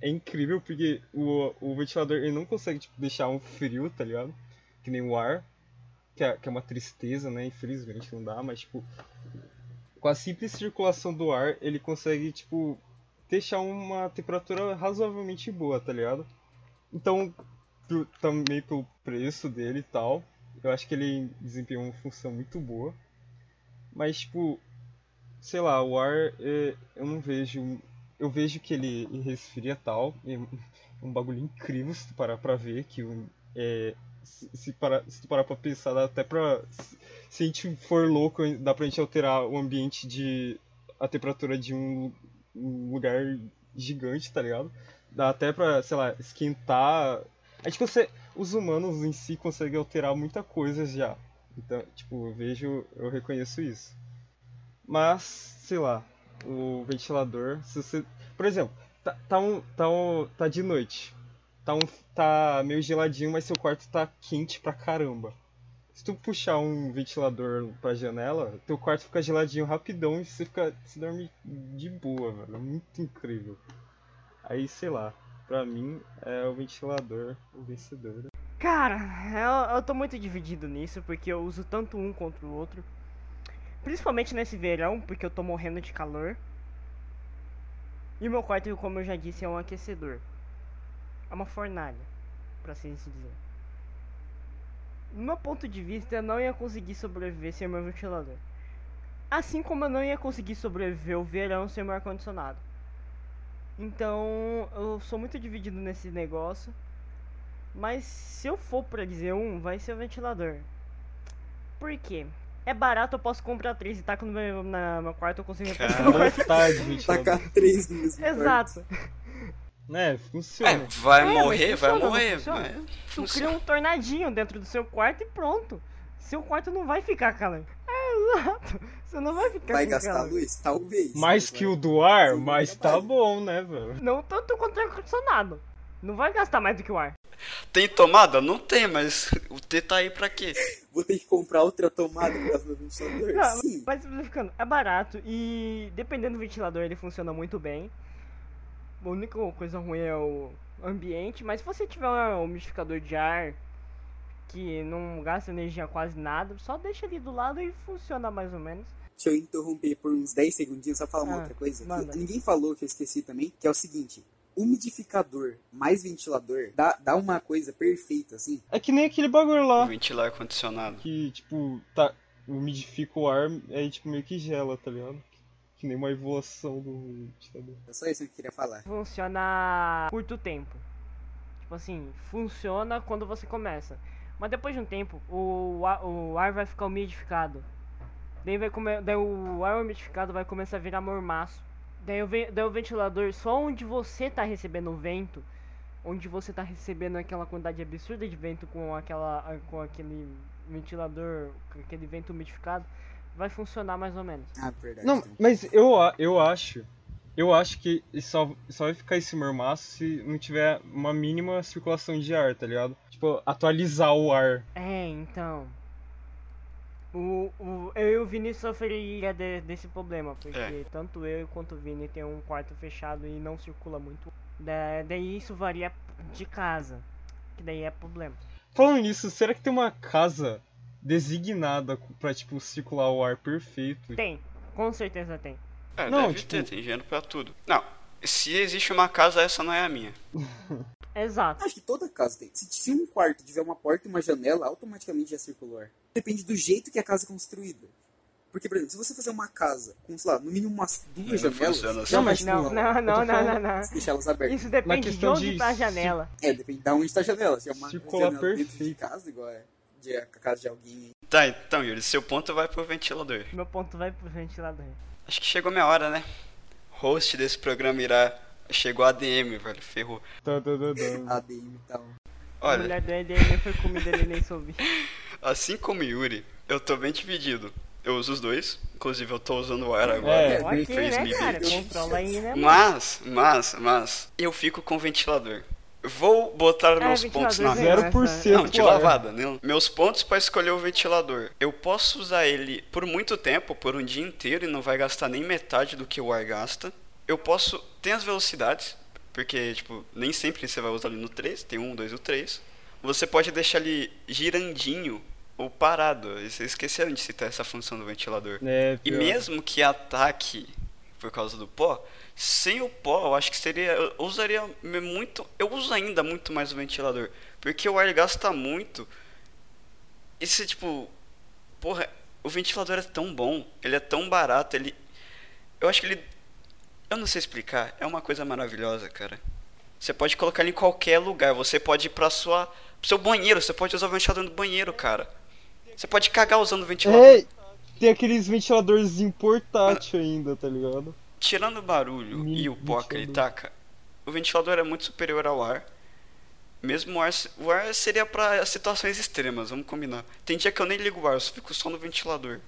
é incrível porque o, o ventilador ele não consegue tipo, deixar um frio, tá ligado? Que nem o ar, que é, que é uma tristeza, né? Infelizmente não dá, mas tipo, com a simples circulação do ar, ele consegue, tipo, deixar uma temperatura razoavelmente boa, tá ligado? Então, pro- também pelo preço dele e tal, eu acho que ele desempenha uma função muito boa. Mas, tipo, sei lá, o ar é, eu não vejo. Eu vejo que ele resfria tal. É um- bagulho incrível se tu parar pra ver. Que é, se, se, se tu parar pra pensar, dá até pra. Se, se a gente for louco, dá pra gente alterar o ambiente de. a temperatura de um, um lugar gigante, tá ligado? Dá até pra, sei lá, esquentar. Acho que você. Os humanos em si conseguem alterar muita coisa já. Então, tipo, eu vejo, eu reconheço isso. Mas, sei lá, o ventilador, se você, por exemplo, tá, tá um, tá um, tá de noite. Tá um, tá meio geladinho, mas seu quarto tá quente pra caramba. Se tu puxar um ventilador pra janela, teu quarto fica geladinho rapidão e você fica, você dorme de boa, velho. É muito incrível. Aí, sei lá, pra mim é o ventilador o vencedor. Cara, eu, eu tô muito dividido nisso, porque eu uso tanto um contra o outro. Principalmente nesse verão, porque eu tô morrendo de calor. E o meu quarto, como eu já disse, é um aquecedor. É uma fornalha, pra assim se dizer. No meu ponto de vista, eu não ia conseguir sobreviver sem o meu ventilador. Assim como eu não ia conseguir sobreviver o verão sem o meu ar-condicionado. Então, eu sou muito dividido nesse negócio. Mas se eu for pra dizer um, vai ser o ventilador. Por quê? É barato, eu posso comprar três e taco no meu, na, meu quarto, eu consigo Cara. no quarto. Vontade de ventilador. Tacar três no mesmo. Exato. Né, É, funciona. vai É, morrer, vai funciona, não morrer. funciona? mas Tu funciona. cria um tornadinho dentro do seu quarto e pronto. Seu quarto não vai ficar calor. É, exato. Você não vai ficar Vai gastar calor. luz? Talvez. Mais Mas que vai- o do ar, Sim, mas tá bom, né, velho? Não tanto quanto o ar-condicionado. Não vai gastar mais do que o ar. Tem tomada? Não tem, mas o T tá aí pra quê? Vou ter que comprar outra tomada por causa do meu ventilador? Não, Sim. mas simplificando, é barato e dependendo do ventilador ele funciona muito bem. A única coisa ruim é o ambiente, mas se você tiver um umidificador de ar que não gasta energia quase nada, só deixa ali do lado e funciona mais ou menos. Deixa eu interromper por uns 10 segundinhos só falar uma Ah, outra coisa. ninguém falou, que eu esqueci também, que é o seguinte. Umidificador mais ventilador dá, dá uma coisa perfeita, assim. É que nem aquele bagulho lá. Ventilar ar-condicionado. Que, tipo, tá. Umidifica o ar, aí, tipo, meio que gela, tá ligado? Que nem uma evolução do ventilador. É só isso que eu queria falar. Funciona curto tempo. Tipo assim, funciona quando você começa. Mas depois de um tempo, o, ar- o ar vai ficar umidificado. Daí, vai come, daí o ar umidificado vai começar a virar mormaço. Daí o, daí o ventilador, só onde você tá recebendo o vento, onde você tá recebendo aquela quantidade absurda de vento com, aquela, com aquele ventilador, com aquele vento umidificado, vai funcionar mais ou menos. Ah, verdade. Não, mas eu, eu acho. Eu acho que só, só vai ficar esse mormaço se não tiver uma mínima circulação de ar, tá ligado? Tipo, atualizar o ar. É, então. O, o, eu e o Vini sofreria de- desse problema, porque É. tanto eu quanto o Vini tem um quarto fechado e não circula muito. Da, daí isso varia de casa, que daí é problema. Falando nisso, será que tem uma casa designada pra, tipo, circular o ar perfeito? Tem, com certeza tem. É, Não, deve tipo- ter, tem dinheiro pra tudo. Não, se existe uma casa, essa não é a minha. Exato. Acho que toda casa tem. Se, se um quarto tiver uma porta e uma janela, automaticamente já circula o ar. Depende do jeito que a casa é construída. Porque, por exemplo, se você fazer uma casa com, sei lá, no mínimo umas duas Não janelas, funciona assim. Não, mas Não, não, não, não, não, não. Se deixar elas abertas. Isso depende de onde de tá a janela. É, depende de onde está a janela. Se é uma Circular janela dentro de perfeito. casa, igual é de a casa de alguém. Tá, então, Yuri, seu ponto vai pro ventilador. Meu ponto vai pro ventilador. Acho que chegou minha hora, né? Host desse programa irá. Chegou a ADM, velho, ferrou. Tá, tá, tá, tá. ADM e tal. A Olha, mulher do EDM foi comida, ele nem soube. assim como Yuri, eu tô bem dividido. Eu uso os dois, inclusive eu tô usando o ar É. agora. É, ok, fez né, me cara? Controla aí, né? Mas, mas, mas, eu fico com o ventilador. Vou botar meus pontos na mesa. zero. 0% Não, de lavada, né? Meus pontos pra escolher o ventilador. Eu posso usar ele por muito tempo, por um dia inteiro, e não vai gastar nem metade do que o ar gasta. Eu posso. Tem as velocidades, porque, tipo, nem sempre você vai usar ele no 3, tem um, dois e o 3. Você pode deixar ele girandinho ou parado. E Vocês esqueceram de citar essa função do ventilador. É, E mesmo que ataque por causa do pó, sem o pó, eu acho que seria. Eu usaria muito. Eu uso ainda muito mais o ventilador. Porque o ar gasta muito. E se, tipo. Porra, o ventilador é tão bom. Ele é tão barato. Ele. Eu acho que ele. Eu não sei explicar. É uma coisa maravilhosa, cara. Você pode colocar ele em qualquer lugar. Você pode ir pra sua. Pro seu banheiro. Você pode usar o ventilador no banheiro, cara. Você pode cagar usando o ventilador. É, tem aqueles ventiladores portátil ainda, tá ligado? Tirando o barulho e o pó que ele taca, o ventilador é muito superior ao ar. Mesmo o ar, o ar seria pra situações extremas, vamos combinar. Tem dia que eu nem ligo o ar, eu só fico só no ventilador.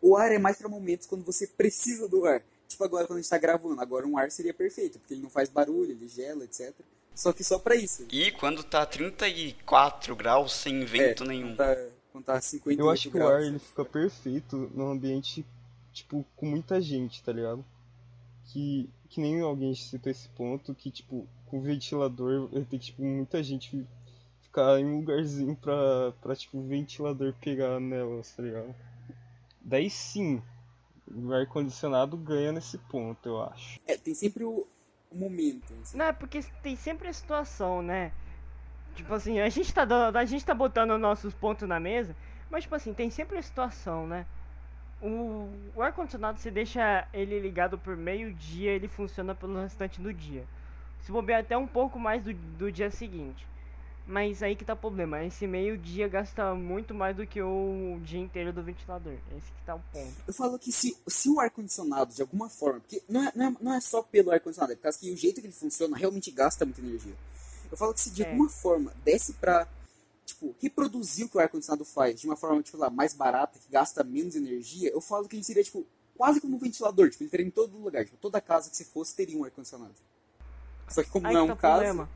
O ar é mais pra momentos quando você precisa do ar. Tipo agora quando a gente tá gravando. Agora um ar seria perfeito, porque ele não faz barulho, ele gela, etc. Só que só pra isso. E quando tá 34 graus sem vento É, nenhum. Quando tá, quando tá 58 Eu acho que o graus. ar ele fica perfeito num ambiente, tipo, com muita gente, tá ligado? Que, que nem alguém citou esse ponto, que, tipo, com o ventilador, tem tipo, muita gente fi- ficar em um lugarzinho pra, pra tipo, o ventilador pegar nelas, tá ligado? Daí sim, o ar-condicionado ganha nesse ponto, eu acho. É, tem sempre o, momento. assim. Não, é porque tem sempre a situação, né? Tipo assim, a gente tá, dando- a gente tá botando nossos pontos na mesa, mas tipo assim, tem sempre a situação, né? O, o ar-condicionado, você deixa ele ligado por meio dia, ele funciona pelo restante do dia. Se bobear até um pouco mais do, do dia seguinte. Mas aí que tá o problema, esse meio dia gasta muito mais do que o dia inteiro do ventilador. Esse que tá o ponto. Eu falo que se, se o ar-condicionado, de alguma forma, porque não é, não, é, não é só pelo ar-condicionado, é por causa que o jeito que ele funciona realmente gasta muita energia. Eu falo que se de É. alguma forma desse pra, tipo, reproduzir o que o ar-condicionado faz de uma forma, tipo, lá, mais barata, que gasta menos energia, eu falo que ele seria, tipo, quase como um ventilador, tipo, ele teria em todo lugar, tipo, toda casa que você fosse teria um ar-condicionado. Só que como Aí não é um tá o caso, problema.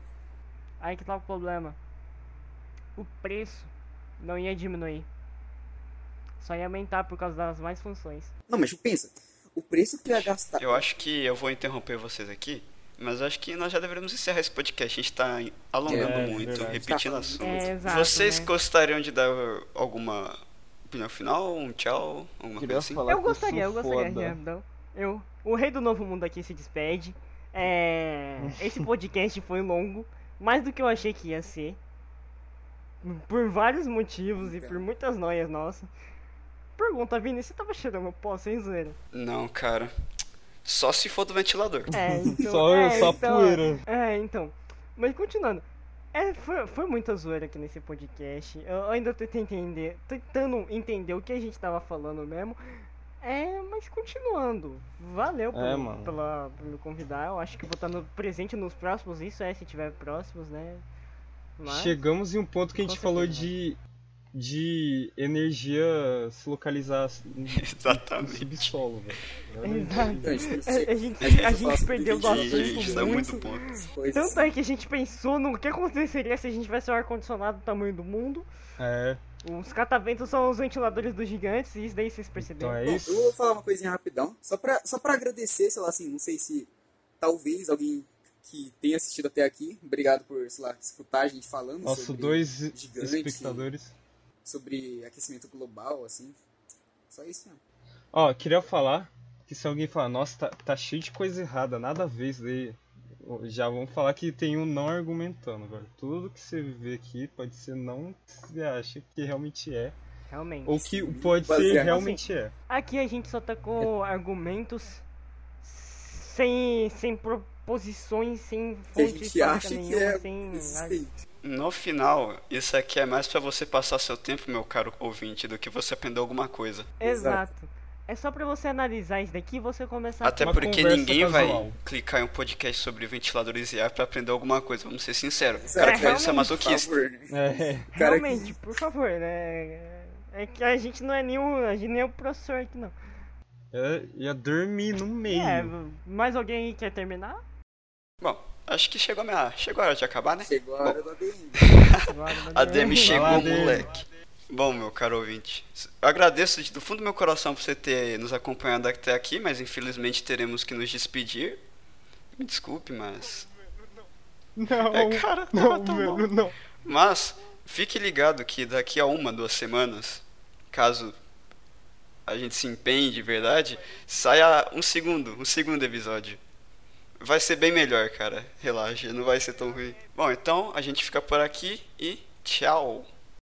Aí que tá o problema. O preço não ia diminuir. Só ia aumentar por causa das mais funções. não, mas pensa, o preço que ia gastar, Eu acho que eu vou interromper vocês aqui, mas eu acho que nós já deveríamos encerrar esse podcast. A gente tá alongando É, muito, verdade. repetindo Tá assunto. falando É, exato, Vocês né? gostariam de dar alguma opinião final, um tchau, alguma Queria coisa assim? Eu gostaria, eu gostaria. Randall. Eu. O rei do novo mundo aqui se despede. É. Esse podcast foi longo, mais do que eu achei que ia ser. Por vários motivos e por muitas noias nossas. Pergunta, Vini, você tava cheirando pó sem zoeira? Não, cara. Só se for do ventilador. É, então. Só- é, só então, poeira. É, então. Mas continuando. É, foi, foi muita zoeira aqui nesse podcast. Eu ainda tô tentando entender, tentando entender o que a gente tava falando mesmo. É, mas continuando. Valeu por, É, mano. pela, por me convidar. Eu acho que vou estar no, presente nos próximos. Isso é, se tiver próximos, né? Mas, Chegamos em um ponto que a gente falou de, de energia se localizar no Exatamente. subsolo, velho. Exato. Então, a gente, A, gente, a gente perdeu Gente, isso dá muito Tanto é que a gente pensou no que aconteceria se a gente tivesse um ar-condicionado do tamanho do mundo. É, Os cataventos são os ventiladores dos gigantes, e isso daí vocês perceberam. então é Bom, isso. eu vou falar uma coisinha rapidão, só pra, só pra agradecer, sei lá, assim, não sei se talvez alguém que tenha assistido até aqui, obrigado por, sei lá, escutar a gente falando Nossos sobre, dois gigante. espectadores. sobre aquecimento global, assim. Só isso mesmo. Ó, queria falar que se alguém falar, nossa, tá, tá cheio de coisa errada, nada a ver isso daí. Já vamos falar que tem um não argumentando agora. Tudo que você vê aqui pode ser não que você acha que realmente é. Realmente. Ou que Sim, pode ser baseado- realmente é. Aqui a gente só tá com argumentos sem, sem proposições, sem Que a fonte gente histórica acha que nenhuma, é sem... existente. No final, isso aqui é mais pra você passar seu tempo, meu caro ouvinte, do que você aprender alguma coisa. Exato. É só pra você analisar isso daqui e você começar Até Uma porque conversa ninguém casual. vai clicar em um podcast sobre ventiladores e ar pra aprender alguma coisa, vamos ser sinceros. O cara que faz isso é Por masoquista. favor, né? É. Que- Realmente, por favor, né? É que a gente não é nenhum, a gente nem é o professor aqui, não. É, ia dormir no meio. É, mais alguém aí quer terminar? Bom, acho que chegou a, minha... chegou a hora de acabar, né? Chegou a hora do ADM. Agora, A DM chegou, DM. moleque. Bom, meu caro ouvinte, agradeço de- do fundo do meu coração por você ter nos acompanhado até aqui, mas infelizmente teremos que nos despedir. Me desculpe, mas. Não, É, cara, não, tá mano, não. Mas fique ligado que daqui a uma, duas semanas, caso a gente se empenhe de verdade, saia um segundo, um segundo episódio. Vai ser bem melhor, cara. Relaxa, não vai ser tão ruim. Bom, então a gente fica por aqui e tchau.